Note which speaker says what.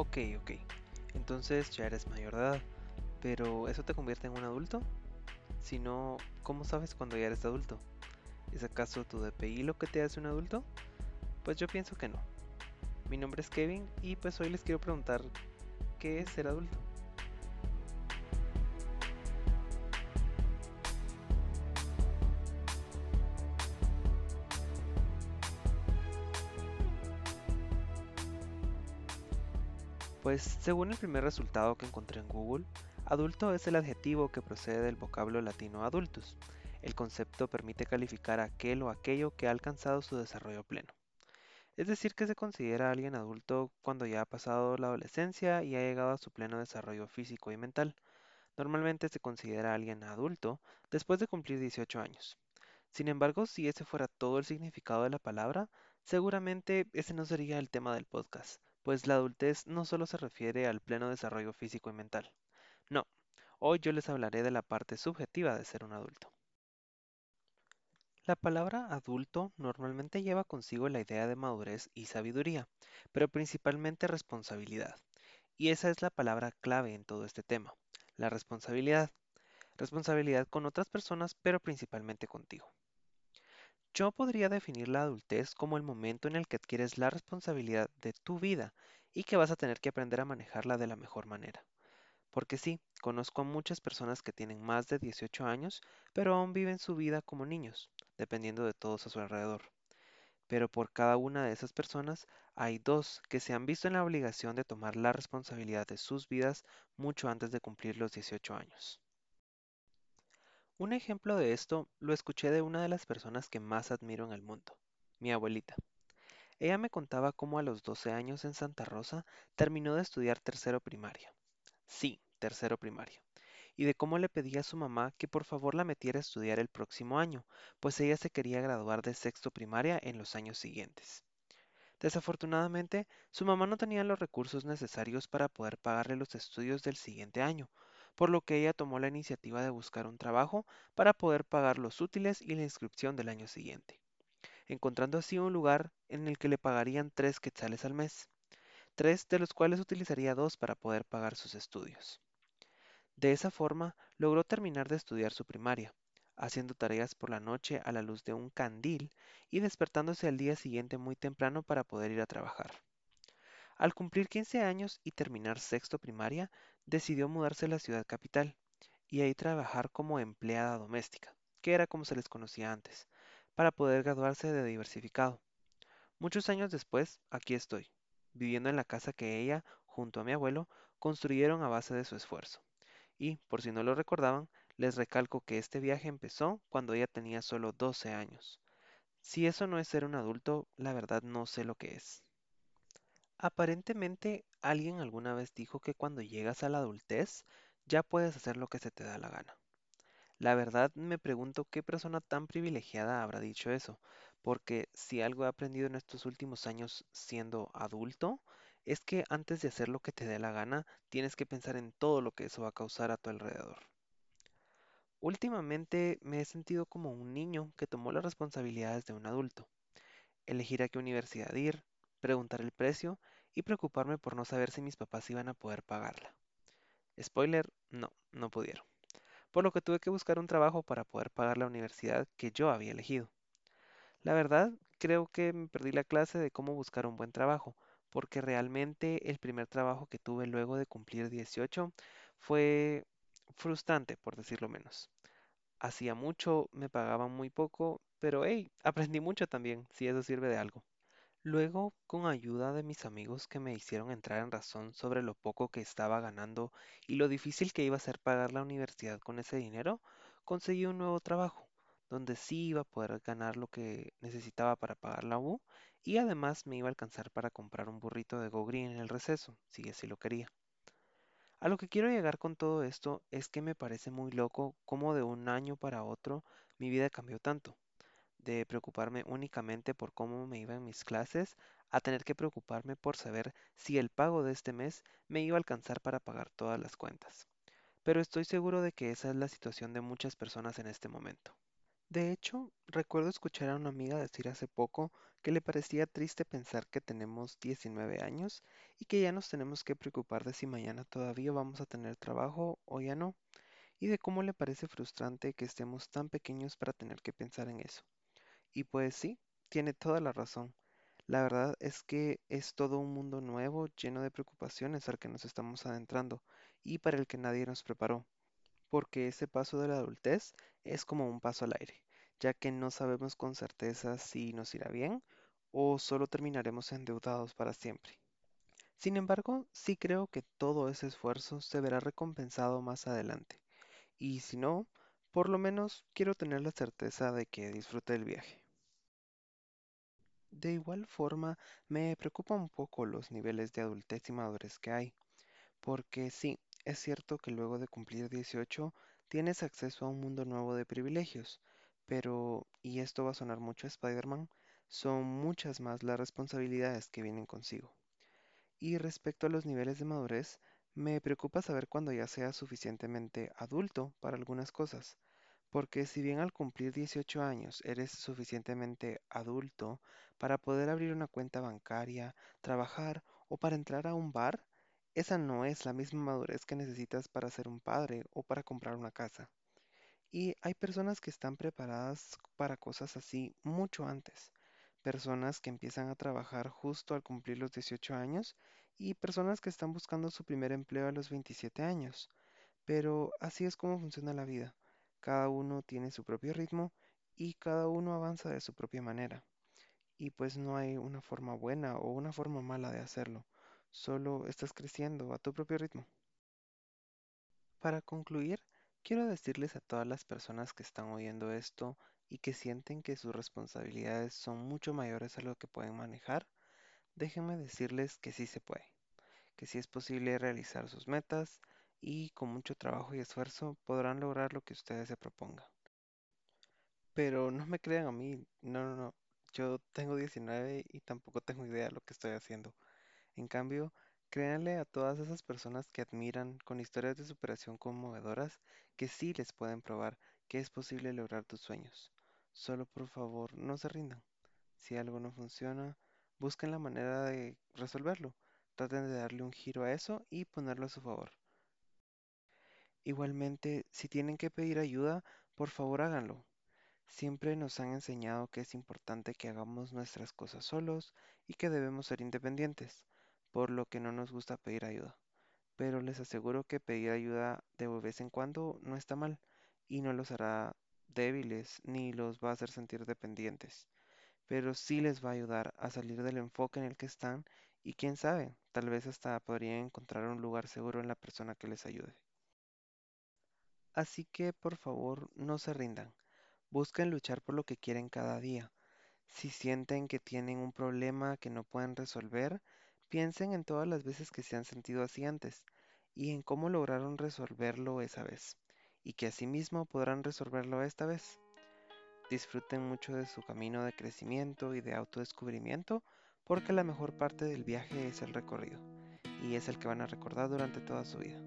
Speaker 1: Ok, ok. Entonces ya eres mayor de edad. Pero ¿eso te convierte en un adulto? Si no, ¿cómo sabes cuando ya eres adulto? ¿Es acaso tu DPI lo que te hace un adulto? Pues yo pienso que no. Mi nombre es Kevin y pues hoy les quiero preguntar ¿qué es ser adulto? Pues según el primer resultado que encontré en Google, adulto es el adjetivo que procede del vocablo latino adultus. El concepto permite calificar aquel o aquello que ha alcanzado su desarrollo pleno. Es decir, que se considera a alguien adulto cuando ya ha pasado la adolescencia y ha llegado a su pleno desarrollo físico y mental. Normalmente se considera a alguien adulto después de cumplir 18 años. Sin embargo, si ese fuera todo el significado de la palabra, seguramente ese no sería el tema del podcast, pues la adultez no solo se refiere al pleno desarrollo físico y mental. No, hoy yo les hablaré de la parte subjetiva de ser un adulto. La palabra adulto normalmente lleva consigo la idea de madurez y sabiduría, pero principalmente responsabilidad. Y esa es la palabra clave en todo este tema, la responsabilidad. Responsabilidad con otras personas, pero principalmente contigo. Yo podría definir la adultez como el momento en el que adquieres la responsabilidad de tu vida y que vas a tener que aprender a manejarla de la mejor manera. Porque sí, conozco a muchas personas que tienen más de 18 años, pero aún viven su vida como niños, dependiendo de todos a su alrededor. Pero por cada una de esas personas hay dos que se han visto en la obligación de tomar la responsabilidad de sus vidas mucho antes de cumplir los 18 años. Un ejemplo de esto lo escuché de una de las personas que más admiro en el mundo, mi abuelita. Ella me contaba cómo a los 12 años en Santa Rosa terminó de estudiar tercero primaria. Sí, tercero primaria. Y de cómo le pedía a su mamá que por favor la metiera a estudiar el próximo año, pues ella se quería graduar de sexto primaria en los años siguientes. Desafortunadamente, su mamá no tenía los recursos necesarios para poder pagarle los estudios del siguiente año, por lo que ella tomó la iniciativa de buscar un trabajo para poder pagar los útiles y la inscripción del año siguiente, encontrando así un lugar en el que le pagarían tres quetzales al mes, tres de los cuales utilizaría dos para poder pagar sus estudios. De esa forma, logró terminar de estudiar su primaria, haciendo tareas por la noche a la luz de un candil y despertándose al día siguiente muy temprano para poder ir a trabajar. Al cumplir 15 años y terminar sexto primaria, decidió mudarse a la ciudad capital y ahí trabajar como empleada doméstica, que era como se les conocía antes, para poder graduarse de diversificado. Muchos años después, aquí estoy, viviendo en la casa que ella, junto a mi abuelo, construyeron a base de su esfuerzo. Y, por si no lo recordaban, les recalco que este viaje empezó cuando ella tenía solo 12 años. Si eso no es ser un adulto, la verdad no sé lo que es. Aparentemente, alguien alguna vez dijo que cuando llegas a la adultez ya puedes hacer lo que se te da la gana. La verdad me pregunto qué persona tan privilegiada habrá dicho eso, porque si algo he aprendido en estos últimos años siendo adulto, es que antes de hacer lo que te dé la gana, tienes que pensar en todo lo que eso va a causar a tu alrededor. Últimamente me he sentido como un niño que tomó las responsabilidades de un adulto. Elegir a qué universidad ir, preguntar el precio y preocuparme por no saber si mis papás iban a poder pagarla. Spoiler, no, no pudieron. Por lo que tuve que buscar un trabajo para poder pagar la universidad que yo había elegido. La verdad, creo que me perdí la clase de cómo buscar un buen trabajo, porque realmente el primer trabajo que tuve luego de cumplir 18 fue frustrante, por decirlo menos. Hacía mucho, me pagaban muy poco, pero hey, aprendí mucho también, si eso sirve de algo. Luego, con ayuda de mis amigos que me hicieron entrar en razón sobre lo poco que estaba ganando y lo difícil que iba a ser pagar la universidad con ese dinero, conseguí un nuevo trabajo, donde sí iba a poder ganar lo que necesitaba para pagar la U y además me iba a alcanzar para comprar un burrito de Go Green en el receso, si así lo quería. A lo que quiero llegar con todo esto es que me parece muy loco cómo de un año para otro mi vida cambió tanto, de preocuparme únicamente por cómo me iban mis clases a tener que preocuparme por saber si el pago de este mes me iba a alcanzar para pagar todas las cuentas. Pero estoy seguro de que esa es la situación de muchas personas en este momento. De hecho, recuerdo escuchar a una amiga decir hace poco que le parecía triste pensar que tenemos 19 años y que ya nos tenemos que preocupar de si mañana todavía vamos a tener trabajo o ya no, y de cómo le parece frustrante que estemos tan pequeños para tener que pensar en eso. Y pues sí, tiene toda la razón. La verdad es que es todo un mundo nuevo, lleno de preocupaciones al que nos estamos adentrando y para el que nadie nos preparó porque ese paso de la adultez es como un paso al aire, ya que no sabemos con certeza si nos irá bien o solo terminaremos endeudados para siempre. Sin embargo, sí creo que todo ese esfuerzo se verá recompensado más adelante, y si no, por lo menos quiero tener la certeza de que disfrute el viaje. De igual forma, me preocupa un poco los niveles de adultez y madurez que hay. Porque sí, es cierto que luego de cumplir 18 tienes acceso a un mundo nuevo de privilegios, pero, y esto va a sonar mucho a Spider-Man, son muchas más las responsabilidades que vienen consigo. Y respecto a los niveles de madurez, me preocupa saber cuando ya seas suficientemente adulto para algunas cosas, porque si bien al cumplir 18 años eres suficientemente adulto para poder abrir una cuenta bancaria, trabajar o para entrar a un bar, esa no es la misma madurez que necesitas para ser un padre o para comprar una casa. Y hay personas que están preparadas para cosas así mucho antes. Personas que empiezan a trabajar justo al cumplir los 18 años y personas que están buscando su primer empleo a los 27 años. Pero así es como funciona la vida. Cada uno tiene su propio ritmo y cada uno avanza de su propia manera. Y pues no hay una forma buena o una forma mala de hacerlo. Solo estás creciendo a tu propio ritmo. Para concluir, quiero decirles a todas las personas que están oyendo esto y que sienten que sus responsabilidades son mucho mayores a lo que pueden manejar, déjenme decirles que sí se puede, que sí es posible realizar sus metas y con mucho trabajo y esfuerzo podrán lograr lo que ustedes se propongan. Pero no me crean a mí, no, no, no, yo tengo 19 y tampoco tengo idea de lo que estoy haciendo. En cambio, créanle a todas esas personas que admiran con historias de superación conmovedoras que sí les pueden probar que es posible lograr tus sueños. Solo por favor, no se rindan. Si algo no funciona, busquen la manera de resolverlo. Traten de darle un giro a eso y ponerlo a su favor. Igualmente, si tienen que pedir ayuda, por favor háganlo. Siempre nos han enseñado que es importante que hagamos nuestras cosas solos y que debemos ser independientes, por lo que no nos gusta pedir ayuda. Pero les aseguro que pedir ayuda de vez en cuando no está mal y no los hará débiles ni los va a hacer sentir dependientes, pero sí les va a ayudar a salir del enfoque en el que están y quién sabe, tal vez hasta podrían encontrar un lugar seguro en la persona que les ayude. Así que por favor no se rindan. Busquen luchar por lo que quieren cada día. Si sienten que tienen un problema que no pueden resolver, piensen en todas las veces que se han sentido así antes y en cómo lograron resolverlo esa vez, y que asimismo podrán resolverlo esta vez. Disfruten mucho de su camino de crecimiento y de autodescubrimiento, porque la mejor parte del viaje es el recorrido, y es el que van a recordar durante toda su vida.